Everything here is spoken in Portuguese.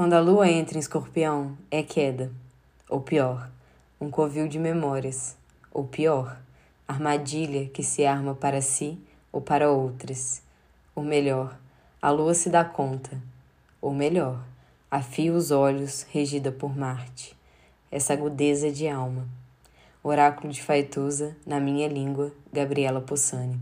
Quando a lua entra em escorpião, é queda. Ou pior, um covil de memórias. Ou pior, armadilha que se arma para si ou para outras. Ou melhor, a lua se dá conta. Ou melhor, afia os olhos, regida por Marte. Essa agudeza de alma. Oráculo de Faituza, na minha língua, Gabriela Possani.